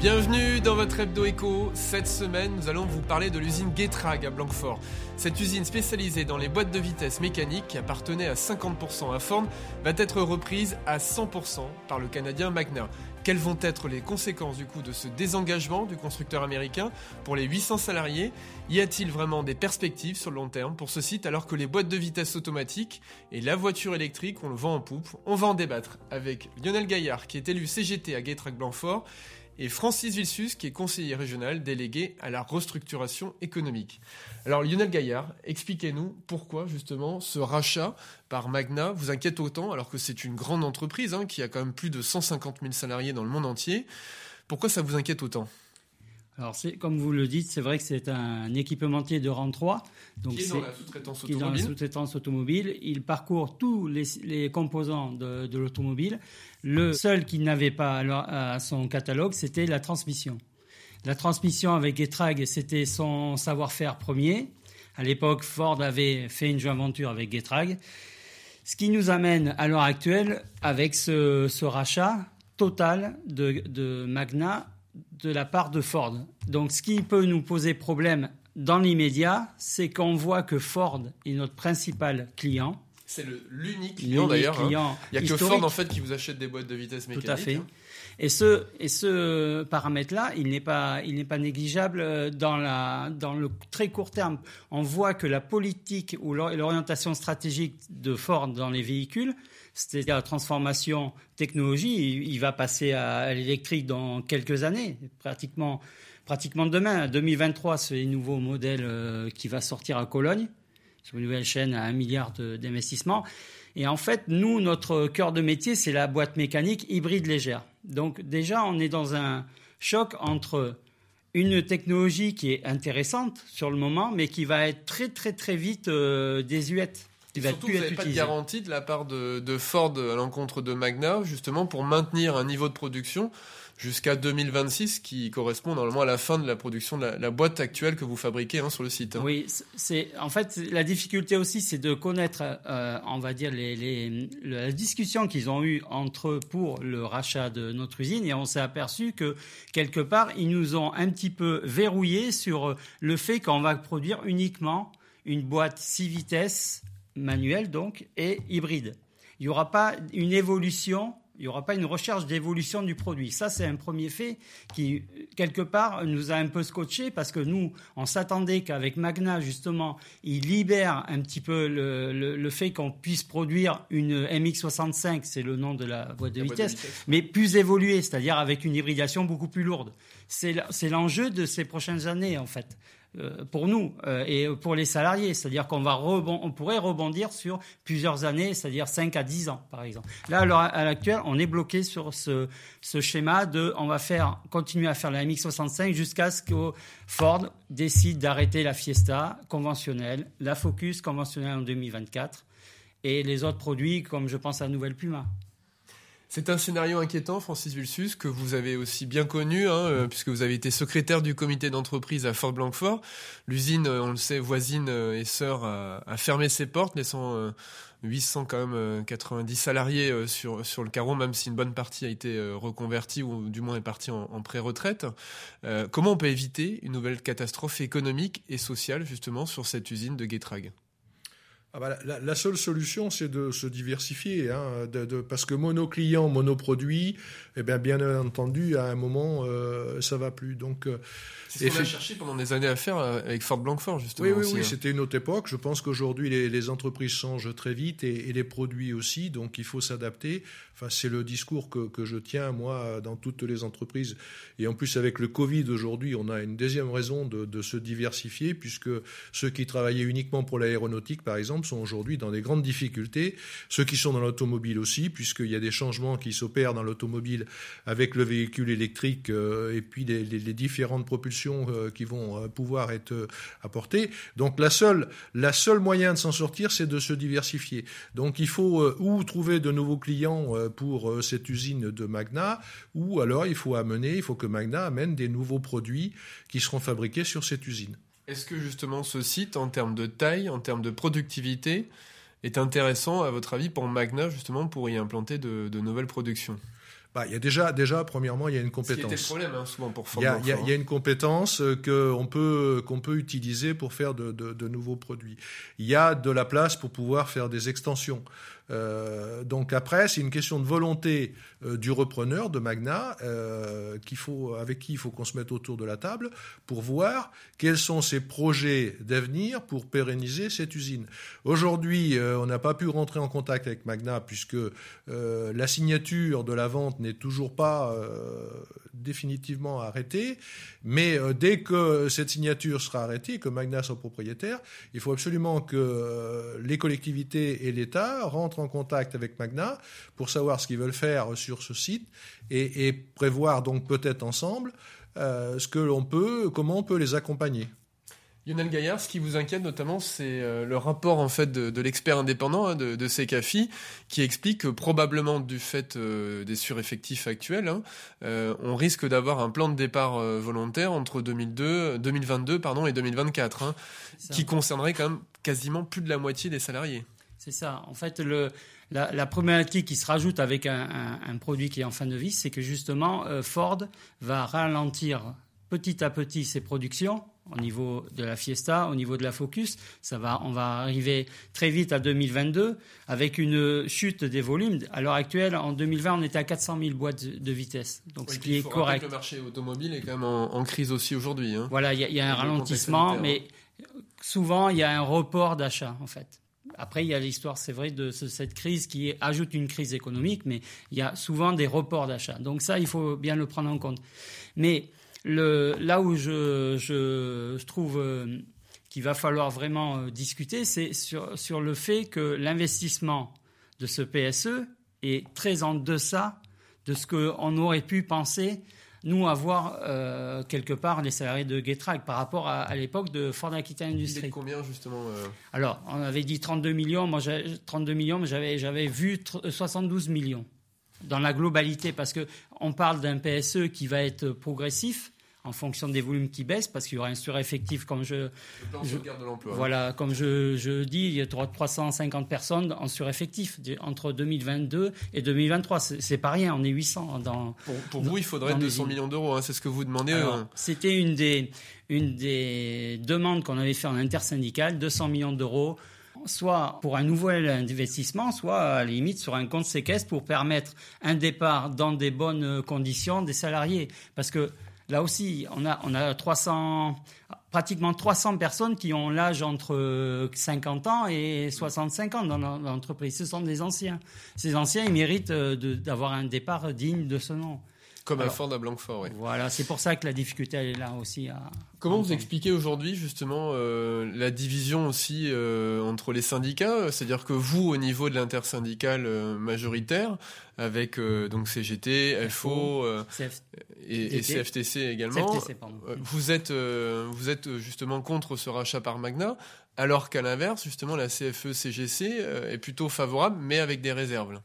Bienvenue dans votre hebdo éco. Cette semaine, nous allons vous parler de l'usine Getrag à Blanquefort. Cette usine spécialisée dans les boîtes de vitesse mécaniques qui appartenait à 50% à Ford va être reprise à 100% par le Canadien Magna. Quelles vont être les conséquences du coup de ce désengagement du constructeur américain pour les 800 salariés? Y a-t-il vraiment des perspectives sur le long terme pour ce site alors que les boîtes de vitesse automatiques et la voiture électrique, on le vend en poupe? On va en débattre avec Lionel Gaillard qui est élu CGT à Getrag Blanquefort et Francis Vilsus, qui est conseiller régional délégué à la restructuration économique. Alors Lionel Gaillard, expliquez-nous pourquoi justement ce rachat par Magna vous inquiète autant, alors que c'est une grande entreprise hein, qui a quand même plus de 150 000 salariés dans le monde entier. Pourquoi ça vous inquiète autant? Alors, comme vous le dites, c'est vrai que c'est un équipementier de rang 3. Donc qui est dans la sous-traitance automobile. Il parcourt tous les, composants de, l'automobile. Le seul qu'il n'avait pas à son catalogue, c'était la transmission. La transmission avec Getrag, c'était son savoir-faire premier. À l'époque, Ford avait fait une joint venture avec Getrag. Ce qui nous amène à l'heure actuelle avec ce, rachat total de, de Magna de la part de Ford. Donc ce qui peut nous poser problème dans l'immédiat, c'est qu'on voit que Ford est notre principal client. C'est l'unique client d'ailleurs. Hein. Il n'y a que Ford en fait qui vous achète des boîtes de vitesse mécanique. Tout à fait. Hein. Et ce, et ce paramètre-là, il n'est pas, il n'est pas négligeable dans, la, dans le très court terme. On voit que la politique ou l'orientation stratégique de Ford dans les véhicules, c'est-à-dire la transformation technologie, il, va passer à, l'électrique dans quelques années, pratiquement, pratiquement demain. 2023, c'est le nouveau modèle euh, qui va sortir à Cologne, sur une nouvelle chaîne à un milliard d'investissements. Et en fait, nous, notre cœur de métier, c'est la boîte mécanique hybride légère. Donc déjà, on est dans un choc entre une technologie qui est intéressante sur le moment, mais qui va être très très très vite euh, désuète. Il va surtout, vous n'avez pas de garantie de la part de, Ford à l'encontre de Magna, justement, pour maintenir un niveau de production jusqu'à 2026, qui correspond normalement à la fin de la production de la, boîte actuelle que vous fabriquez hein, sur le site. Hein. Oui, c'est en fait la difficulté aussi, c'est de connaître, euh, on va dire, les, la discussion qu'ils ont eue entre eux pour le rachat de notre usine, et on s'est aperçu que quelque part, ils nous ont un petit peu verrouillé sur le fait qu'on va produire uniquement une boîte 6 vitesses manuel donc, et hybride. Il n'y aura pas une évolution, il n'y aura pas une recherche d'évolution du produit. Ça, c'est un premier fait qui, quelque part, nous a un peu scotché parce que nous, on s'attendait qu'avec Magna, justement, il libère un petit peu le, fait qu'on puisse produire une MX65, c'est le nom de la voie de, vitesse, de vitesse, mais plus évoluée, c'est-à-dire avec une hybridation beaucoup plus lourde. C'est l'enjeu de ces prochaines années, en fait. Euh, pour nous euh, et pour les salariés. C'est-à-dire qu'on va on pourrait rebondir sur plusieurs années, c'est-à-dire 5 à 10 ans, par exemple. Là, à l'heure actuelle, on est bloqué sur ce, ce schéma de on va faire, continuer à faire la MX65 jusqu'à ce que Ford décide d'arrêter la Fiesta conventionnelle, la Focus conventionnelle en 2024 et les autres produits comme je pense à Nouvelle Puma. C'est un scénario inquiétant, Francis Vulsus, que vous avez aussi bien connu, hein, euh, puisque vous avez été secrétaire du comité d'entreprise à Fort Blanquefort. L'usine, euh, on le sait, voisine euh, et sœur, a, fermé ses portes, laissant 800 quand même 90 salariés sur, sur le carreau, même si une bonne partie a été reconvertie ou du moins est partie en, en pré-retraite. comment on peut éviter une nouvelle catastrophe économique et sociale justement sur cette usine de Getrag? Ah bah, la, seule solution, c'est de se diversifier, hein, de, parce que mono-client, monoproduit, eh bien, bien entendu, à un moment, euh, ça va plus. Donc, euh, c'est ce qu'on a cherché pendant des années à faire euh, avec Fort Blancfort, justement. Oui, oui, oui, hein. c'était une autre époque. Je pense qu'aujourd'hui, les, les, entreprises changent très vite et, et, les produits aussi, donc il faut s'adapter. Enfin, c'est le discours que, que, je tiens, moi, dans toutes les entreprises. Et en plus, avec le Covid aujourd'hui, on a une deuxième raison de, de se diversifier, puisque ceux qui travaillaient uniquement pour l'aéronautique, par exemple, sont aujourd'hui dans des grandes difficultés. Ceux qui sont dans l'automobile aussi, puisqu'il y a des changements qui s'opèrent dans l'automobile avec le véhicule électrique euh, et puis les, différentes propulsions euh, qui vont euh, pouvoir être apportées. Donc la seule, la seule moyen de s'en sortir, c'est de se diversifier. Donc il faut ou trouver de nouveaux clients pour cette usine de Magna, ou alors il faut amener, il faut que Magna amène des nouveaux produits qui seront fabriqués sur cette usine. Est-ce que justement ce site, en termes de taille, en termes de productivité, est intéressant à votre avis pour Magna justement pour y implanter de, nouvelles productions? Bah, il y a déjà, déjà, premièrement, il y a une compétence. C'est le problème, hein, souvent, pour a, il, y a, il y a une compétence qu'on peut, qu'on peut utiliser pour faire de, de, de, nouveaux produits. Il y a de la place pour pouvoir faire des extensions. Euh, donc après, c'est une question de volonté euh, du repreneur de Magna, euh, qu'il faut, avec qui il faut qu'on se mette autour de la table pour voir quels sont ses projets d'avenir pour pérenniser cette usine. Aujourd'hui, on n'a pas pu rentrer en contact avec Magna puisque la signature de la vente n'est toujours pas définitivement arrêtée. Mais dès que cette signature sera arrêtée, que Magna soit propriétaire, il faut absolument que les collectivités et l'État rentrent en contact avec Magna pour savoir ce qu'ils veulent faire sur ce site et, prévoir donc peut-être ensemble euh, ce que l'on peut, comment on peut les accompagner. Lionel Gaillard, ce qui vous inquiète notamment, c'est euh, le rapport en fait de, l'expert indépendant hein, de, de qui explique que probablement du fait euh, des sureffectifs actuels, hein, on risque d'avoir un plan de départ volontaire entre 2002, 2022 pardon, et 2024, hein, qui concernerait quand même quasiment plus de la moitié des salariés. C'est ça. En fait, le, la, problématique qui se rajoute avec un, produit qui est en fin de vie, c'est que justement, euh, Ford va ralentir petit à petit ses productions au niveau de la Fiesta, au niveau de la Focus. Ça va, on va arriver très vite à 2022 avec une chute des volumes. À l'heure actuelle, en 2020, on était à 400 000 boîtes de vitesse. Donc, ce qui est correct. Le marché automobile est quand même en, crise aussi aujourd'hui. Hein. Voilà, il y, a un ralentissement, mais souvent, il y a un report d'achat, en fait. Après, il y a l'histoire, c'est vrai, de cette crise qui ajoute une crise économique, mais il y a souvent des reports d'achat. Donc ça, il faut bien le prendre en compte. Mais là où je, trouve euh, qu'il va falloir vraiment euh, discuter, c'est sur le fait que l'investissement de ce PSE est très en deçà de ce qu'on aurait pu penser nous avoir euh, quelque part les salariés de Getrag par rapport à, l'époque de Ford Aquitaine Industries. combien justement euh Alors, on avait dit 32 millions, moi 32 millions, mais j'avais vu 72 millions dans la globalité parce que on parle d'un PSE qui va être progressif en fonction des volumes qui baissent, parce qu'il y aura un sureffectif, comme je, je de l'emploi. Voilà, comme je, je, dis, il y a 350 personnes en sureffectif entre 2022 et 2023. C'est pas rien, on est 800 dans. Pour, vous, il faudrait 200 millions d'euros, hein, c'est ce que vous demandez. Euh. C'était une des, une des demandes qu'on avait fait en intersyndical, 200 millions d'euros soit pour un nouvel investissement, soit à la limite sur un compte séquestre pour permettre un départ dans des bonnes conditions des salariés. Parce que Là aussi, on a, on a 300, pratiquement 300 personnes qui ont l'âge entre 50 ans et 65 ans dans l'entreprise. Ce sont des anciens. Ces anciens, ils méritent euh, d'avoir un départ digne de ce nom. Comme un Ford à Blanquefort, oui. Voilà, c'est pour ça que la difficulté elle est là aussi. À, Comment vous expliquez aujourd'hui justement euh, la division aussi euh, entre les syndicats? C'est-à-dire que vous, au niveau de l'intersyndicale euh, majoritaire, avec donc CGT, FO, et, CFTC également, vous êtes vous êtes justement contre ce rachat par Magna, alors qu'à l'inverse, justement, la CFE-CGC est plutôt favorable, mais avec des réserves.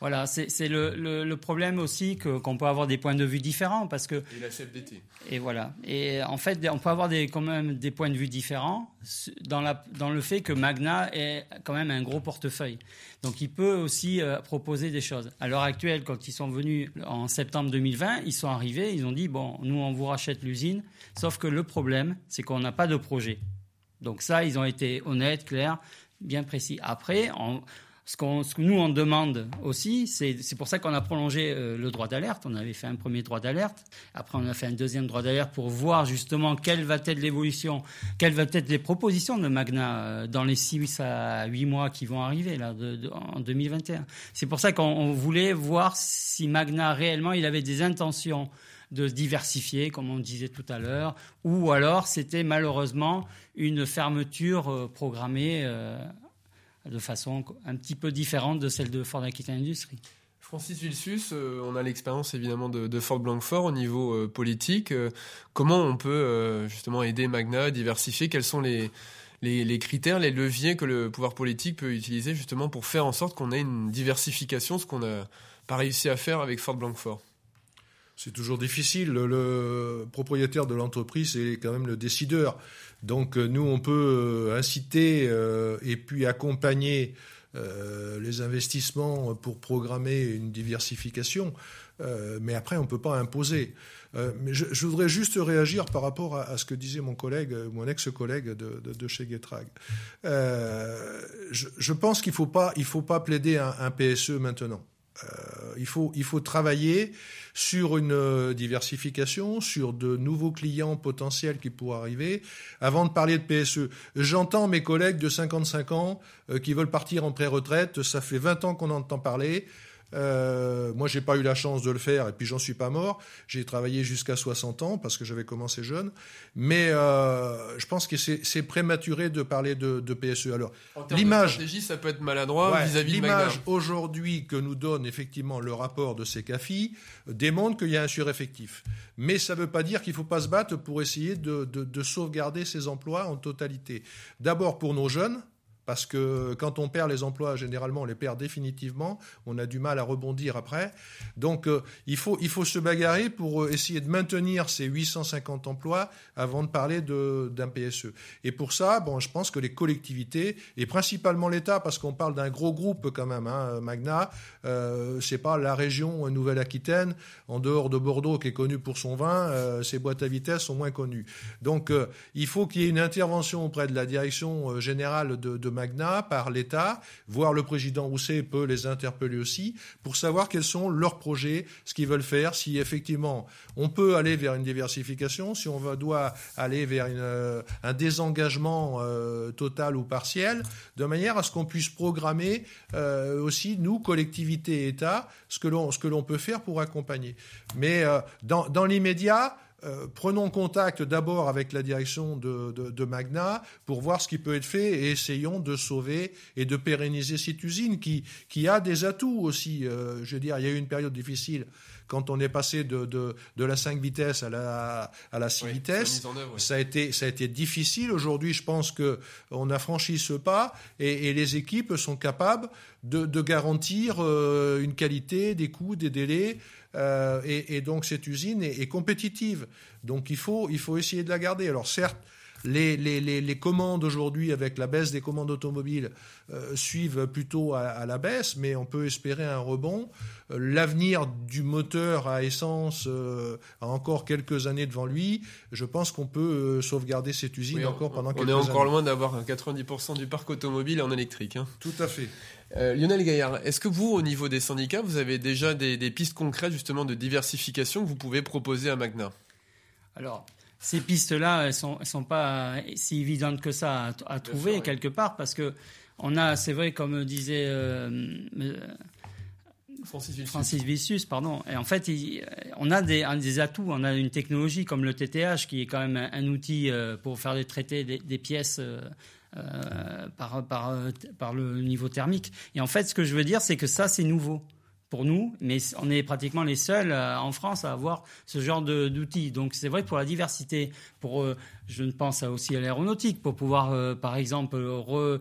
Voilà, c'est le, problème aussi qu'on peut avoir des points de vue différents parce que. Et la CFDT. Et voilà. Et en fait, on peut avoir des, quand même des points de vue différents dans, la, dans le fait que Magna est quand même un gros portefeuille. Donc, il peut aussi euh, proposer des choses. À l'heure actuelle, quand ils sont venus en septembre 2020, ils sont arrivés, ils ont dit bon, nous, on vous rachète l'usine. Sauf que le problème, c'est qu'on n'a pas de projet. Donc ça, ils ont été honnêtes, clairs, bien précis. Après, on ce, que nous, on demande aussi, c'est pour ça qu'on a prolongé euh, le droit d'alerte. On avait fait un premier droit d'alerte. Après, on a fait un deuxième droit d'alerte pour voir justement quelle va être l'évolution, quelles vont être les propositions de Magna euh, dans les 6 à 8 mois qui vont arriver là, en 2021. C'est pour ça qu'on voulait voir si Magna réellement il avait des intentions de diversifier, comme on disait tout à l'heure, ou alors c'était malheureusement une fermeture euh, programmée de façon un petit peu différente de celle de Ford Aquitaine Industries. Francis Vilsus, euh, on a l'expérience évidemment de, Ford Blancfort au niveau euh, politique. Euh, comment on peut justement aider Magna à diversifier? Quels sont les, les, critères, les leviers que le pouvoir politique peut utiliser justement pour faire en sorte qu'on ait une diversification, ce qu'on n'a pas réussi à faire avec Ford Blancfort c'est toujours difficile. Le propriétaire de l'entreprise est quand même le décideur. Donc euh, nous, on peut euh, inciter euh, et puis accompagner les investissements pour programmer une diversification, mais après on ne peut pas imposer. mais je, voudrais juste réagir par rapport à, ce que disait mon collègue, mon ex-collègue de, chez Getrag. Je, pense qu'il ne faut, pas, faut pas plaider un PSE maintenant. Euh, il, faut, il faut travailler sur une euh, diversification, sur de nouveaux clients potentiels qui pourraient arriver, avant de parler de PSE. J'entends mes collègues de 55 ans euh, qui veulent partir en pré-retraite, ça fait 20 ans qu'on entend parler. Euh, moi, j'ai pas eu la chance de le faire, et puis j'en suis pas mort. J'ai travaillé jusqu'à 60 ans parce que j'avais commencé jeune. Mais euh, je pense que c'est prématuré de parler de, de PSE. Alors, l'image, ça peut être maladroit vis-à-vis L'image aujourd'hui que nous donne effectivement le rapport de ces CAFI démontre qu'il y a un sureffectif. Mais ça ne veut pas dire qu'il ne faut pas se battre pour essayer de, de, de sauvegarder ces emplois en totalité. D'abord pour nos jeunes parce que quand on perd les emplois, généralement, on les perd définitivement. On a du mal à rebondir après. Donc, euh, il, faut, il faut se bagarrer pour euh, essayer de maintenir ces 850 emplois avant de parler d'un PSE. Et pour ça, bon, je pense que les collectivités, et principalement l'État, parce qu'on parle d'un gros groupe quand même, hein, Magna, euh, c'est pas la région Nouvelle-Aquitaine, en dehors de Bordeaux, qui est connue pour son vin, euh, ses boîtes à vitesse sont moins connues. Donc, il faut qu'il y ait une intervention auprès de la direction générale de Magna par l'État, voire le président Rousset peut les interpeller aussi, pour savoir quels sont leurs projets, ce qu'ils veulent faire, si effectivement on peut aller vers une diversification, si on va, doit aller vers euh, un désengagement euh, total ou partiel, de manière à ce qu'on puisse programmer euh, aussi, nous, collectivités et État, ce que l'on peut faire pour accompagner. Mais dans, dans l'immédiat, euh, prenons contact d'abord avec la direction de, Magna pour voir ce qui peut être fait et essayons de sauver et de pérenniser cette usine qui, qui a des atouts aussi. Euh, je veux dire, il y a eu une période difficile quand on est passé de, de, la 5 vitesses à la, à la 6 vitesses. ça, a été, ça a été difficile. Aujourd'hui, je pense qu'on a franchi ce pas et, les équipes sont capables de, garantir euh, une qualité, des coûts, des délais. Euh, et, donc cette usine est, compétitive. Donc il faut, il faut essayer de la garder. Alors certes, les, les, les, commandes aujourd'hui, avec la baisse des commandes automobiles, euh, suivent plutôt à, la baisse, mais on peut espérer un rebond. Euh, l'avenir du moteur à essence a encore quelques années devant lui. Je pense qu'on peut sauvegarder cette usine encore pendant quelques années. On est encore loin d'avoir 90% du parc automobile en électrique. Hein. Tout à fait. Euh, Lionel Gaillard, est-ce que vous, au niveau des syndicats, vous avez déjà des, pistes concrètes justement de diversification que vous pouvez proposer à Magna? Alors, ces pistes-là, elles sont, sont pas si évidentes que ça à, trouver quelque part parce que on a, c'est vrai, comme disait euh, Francis, Vicius. pardon. Et en fait, on a des, des, atouts, on a une technologie comme le TTH qui est quand même un, outil euh, pour faire des traités des, pièces euh, par, par, par le niveau thermique. Et en fait, ce que je veux dire, c'est que ça, c'est nouveau pour nous, mais on est pratiquement les seuls euh, en France à avoir ce genre d'outils. Donc c'est vrai pour la diversité, pour, euh, je ne pense aussi à l'aéronautique, pour pouvoir, par exemple, re,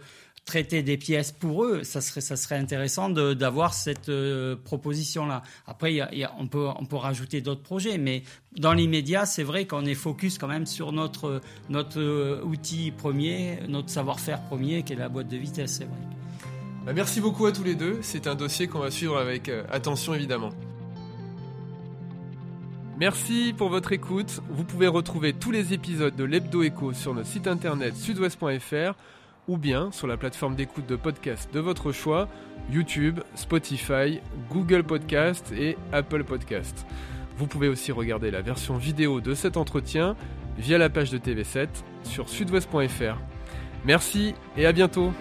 traiter des pièces pour eux, ça serait, ça serait intéressant d'avoir cette euh, proposition-là. Après, on, peut, on peut rajouter d'autres projets, mais dans l'immédiat, c'est vrai qu'on est focus quand même sur notre, notre euh, outil premier, notre savoir-faire premier, qui est la boîte de vitesse, c'est vrai. Bah, merci beaucoup à tous les deux. C'est un dossier qu'on va suivre avec euh, attention, évidemment. Merci pour votre écoute. Vous pouvez retrouver tous les épisodes de l'Hebdo Echo sur notre site internet sudouest.fr ou bien sur la plateforme d'écoute de podcast de votre choix, YouTube, Spotify, Google Podcast et Apple Podcast. Vous pouvez aussi regarder la version vidéo de cet entretien via la page de TV7 sur sudouest.fr. Merci et à bientôt